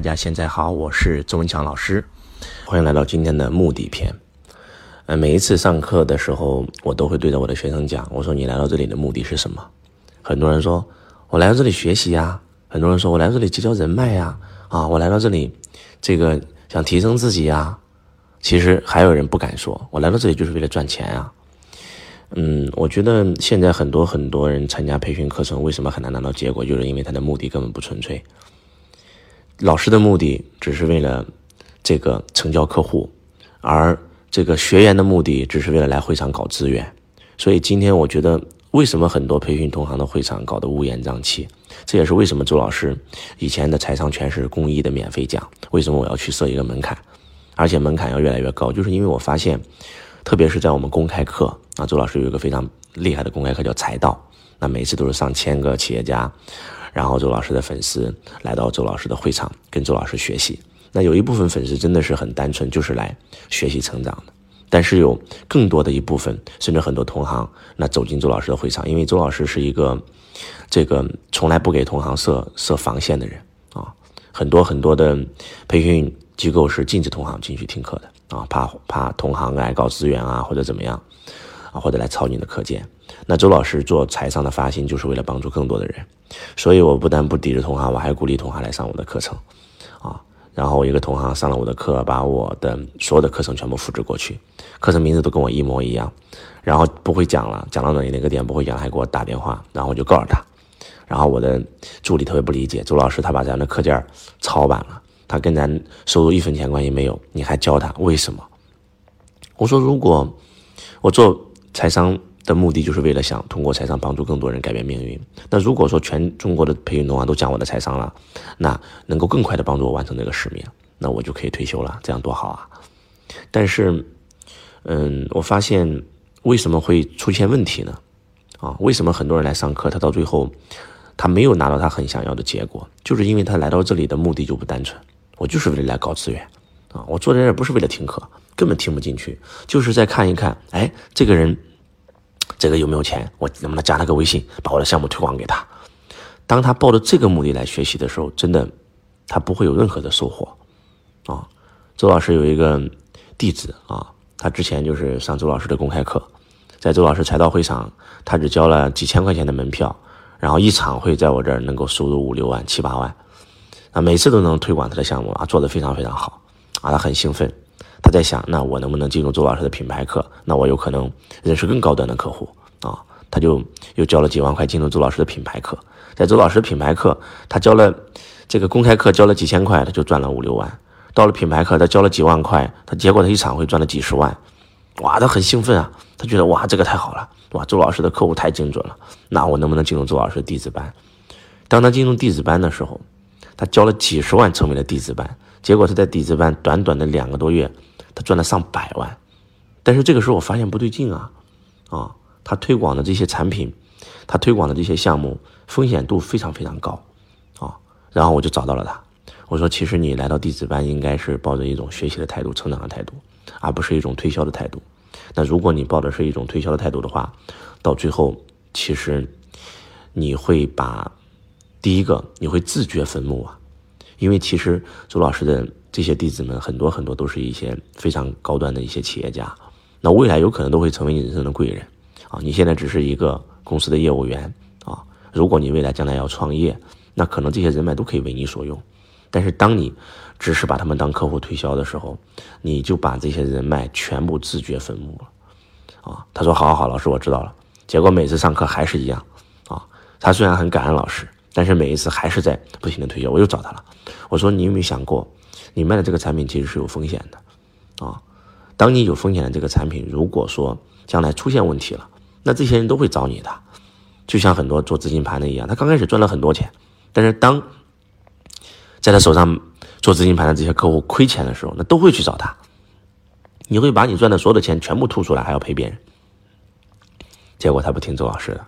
大家现在好，我是周文强老师，欢迎来到今天的目的篇。呃，每一次上课的时候，我都会对着我的学生讲，我说你来到这里的目的是什么？很多人说我来到这里学习呀，很多人说我来到这里结交人脉呀，啊，我来到这里，这个想提升自己呀。其实还有人不敢说，我来到这里就是为了赚钱啊。嗯，我觉得现在很多很多人参加培训课程，为什么很难拿到结果？就是因为他的目的根本不纯粹。老师的目的只是为了这个成交客户，而这个学员的目的只是为了来会场搞资源。所以今天我觉得，为什么很多培训同行的会场搞得乌烟瘴气？这也是为什么周老师以前的财商全是公益的免费讲。为什么我要去设一个门槛，而且门槛要越来越高？就是因为我发现。特别是在我们公开课啊，周老师有一个非常厉害的公开课叫财道，那每次都是上千个企业家，然后周老师的粉丝来到周老师的会场跟周老师学习。那有一部分粉丝真的是很单纯，就是来学习成长的。但是有更多的一部分，甚至很多同行，那走进周老师的会场，因为周老师是一个这个从来不给同行设设防线的人啊，很多很多的培训机构是禁止同行进去听课的。啊，怕怕同行来搞资源啊，或者怎么样，啊，或者来抄你的课件。那周老师做财商的发心，就是为了帮助更多的人。所以我不但不抵制同行，我还鼓励同行来上我的课程，啊，然后我一个同行上了我的课，把我的所有的课程全部复制过去，课程名字都跟我一模一样，然后不会讲了，讲到哪哪个点不会讲，还给我打电话，然后我就告诉他，然后我的助理特别不理解，周老师他把咱的课件抄版了。他跟咱收入一分钱关系没有，你还教他为什么？我说，如果我做财商的目的就是为了想通过财商帮助更多人改变命运，那如果说全中国的培训同行都讲我的财商了，那能够更快的帮助我完成这个使命，那我就可以退休了，这样多好啊！但是，嗯，我发现为什么会出现问题呢？啊，为什么很多人来上课，他到最后他没有拿到他很想要的结果，就是因为他来到这里的目的就不单纯。我就是为了来搞资源，啊，我坐在这不是为了听课，根本听不进去，就是在看一看，哎，这个人，这个有没有钱，我能不能加他个微信，把我的项目推广给他。当他抱着这个目的来学习的时候，真的，他不会有任何的收获，啊，周老师有一个弟子啊，他之前就是上周老师的公开课，在周老师财道会场，他只交了几千块钱的门票，然后一场会在我这儿能够收入五六万、七八万。啊，每次都能推广他的项目啊，做得非常非常好啊，他很兴奋，他在想，那我能不能进入周老师的品牌课？那我有可能认识更高端的客户啊，他就又交了几万块进入周老师的品牌课，在周老师品牌课，他交了这个公开课交了几千块，他就赚了五六万，到了品牌课，他交了几万块，他结果他一场会赚了几十万，哇，他很兴奋啊，他觉得哇，这个太好了，哇，周老师的客户太精准了，那我能不能进入周老师的弟子班？当他进入弟子班的时候。他交了几十万成为了弟子班，结果他在弟子班短短的两个多月，他赚了上百万。但是这个时候我发现不对劲啊，啊，他推广的这些产品，他推广的这些项目风险度非常非常高，啊，然后我就找到了他，我说其实你来到弟子班应该是抱着一种学习的态度、成长的态度，而不是一种推销的态度。那如果你抱的是一种推销的态度的话，到最后其实你会把。第一个，你会自掘坟墓啊，因为其实周老师的这些弟子们很多很多都是一些非常高端的一些企业家，那未来有可能都会成为你人生的贵人啊。你现在只是一个公司的业务员啊，如果你未来将来要创业，那可能这些人脉都可以为你所用。但是当你只是把他们当客户推销的时候，你就把这些人脉全部自掘坟墓了啊。他说：好好好，老师我知道了。结果每次上课还是一样啊。他虽然很感恩老师。但是每一次还是在不停的推销，我又找他了。我说：“你有没有想过，你卖的这个产品其实是有风险的，啊？当你有风险的这个产品，如果说将来出现问题了，那这些人都会找你的。就像很多做资金盘的一样，他刚开始赚了很多钱，但是当在他手上做资金盘的这些客户亏钱的时候，那都会去找他。你会把你赚的所有的钱全部吐出来，还要赔别人。结果他不听周老师的，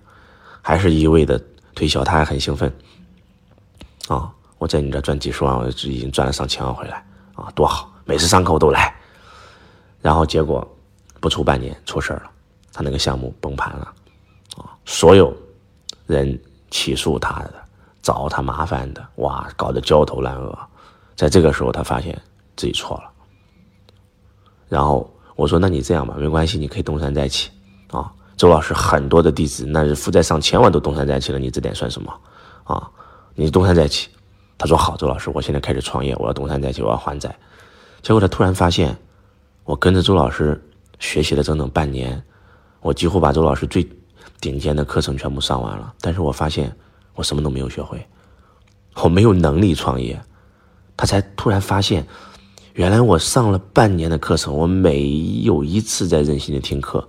还是一味的。”推销他还很兴奋，啊！我在你这赚几十万，我就已经赚了上千万回来，啊，多好！每次上课我都来，然后结果不出半年出事了，他那个项目崩盘了，啊！所有人起诉他的，找他麻烦的，哇，搞得焦头烂额，在这个时候，他发现自己错了。然后我说：“那你这样吧，没关系，你可以东山再起啊。”周老师很多的弟子，那是负债上千万都东山再起了，你这点算什么啊？你东山再起。他说：“好，周老师，我现在开始创业，我要东山再起，我要还债。”结果他突然发现，我跟着周老师学习了整整半年，我几乎把周老师最顶尖的课程全部上完了，但是我发现我什么都没有学会，我没有能力创业。他才突然发现，原来我上了半年的课程，我每有一次在任性的听课，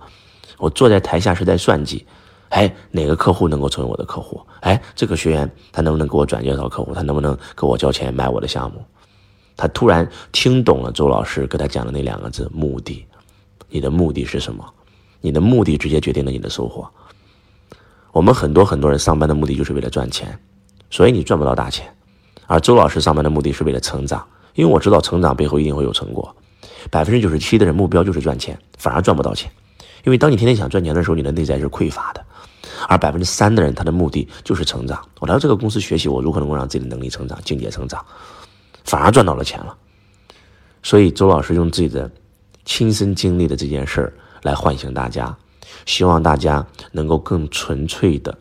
我坐在台下是在算计，哎，哪个客户能够成为我的客户？哎，这个学员他能不能给我转介绍客户？他能不能给我交钱买我的项目？他突然听懂了周老师给他讲的那两个字：目的。你的目的是什么？你的目的直接决定了你的收获。我们很多很多人上班的目的就是为了赚钱，所以你赚不到大钱。而周老师上班的目的是为了成长，因为我知道成长背后一定会有成果。百分之九十七的人目标就是赚钱，反而赚不到钱，因为当你天天想赚钱的时候，你的内在是匮乏的。而百分之三的人，他的目的就是成长。我来到这个公司学习，我如何能够让自己的能力成长、境界成长，反而赚到了钱了。所以周老师用自己的亲身经历的这件事儿来唤醒大家，希望大家能够更纯粹的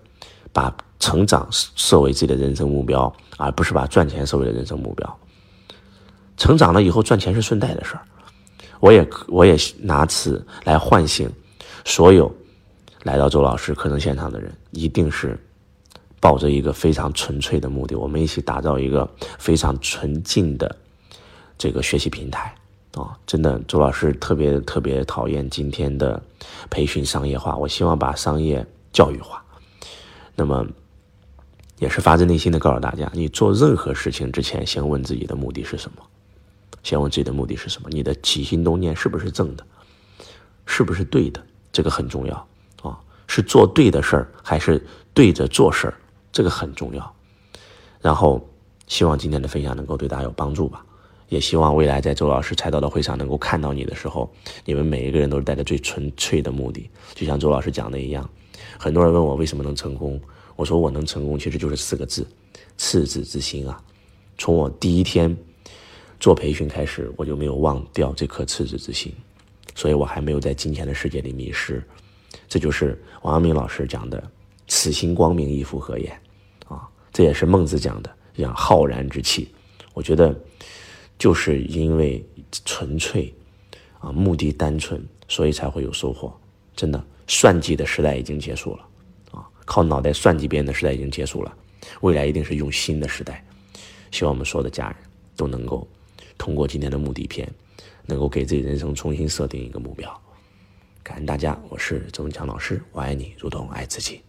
把。成长设为自己的人生目标，而不是把赚钱设为了人生目标。成长了以后赚钱是顺带的事儿。我也我也拿此来唤醒所有来到周老师课程现场的人，一定是抱着一个非常纯粹的目的，我们一起打造一个非常纯净的这个学习平台啊！真的，周老师特别特别讨厌今天的培训商业化，我希望把商业教育化。那么。也是发自内心的告诉大家，你做任何事情之前，先问自己的目的是什么？先问自己的目的是什么？你的起心动念是不是正的？是不是对的？这个很重要！是做对的事儿，还是对着做事儿？这个很重要。然后，希望今天的分享能够对大家有帮助吧。也希望未来在周老师财道的会上能够看到你的时候，你们每一个人都是带着最纯粹的目的，就像周老师讲的一样。很多人问我为什么能成功？我说我能成功，其实就是四个字：赤子之心啊！从我第一天做培训开始，我就没有忘掉这颗赤子之心，所以我还没有在金钱的世界里迷失。这就是王阳明老师讲的“此心光明，亦复何言”啊！这也是孟子讲的“讲浩然之气”。我觉得就是因为纯粹啊，目的单纯，所以才会有收获。真的，算计的时代已经结束了。啊靠脑袋算计别人的时代已经结束了，未来一定是用心的时代。希望我们所有的家人都能够通过今天的目的篇，能够给自己人生重新设定一个目标。感恩大家，我是周文强老师，我爱你如同爱自己。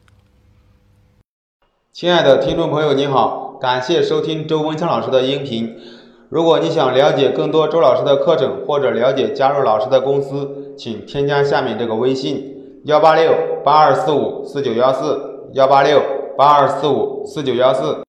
亲爱的听众朋友，你好，感谢收听周文强老师的音频。如果你想了解更多周老师的课程，或者了解加入老师的公司，请添加下面这个微信。幺八六八二四五四九幺四，幺八六八二四五四九幺四。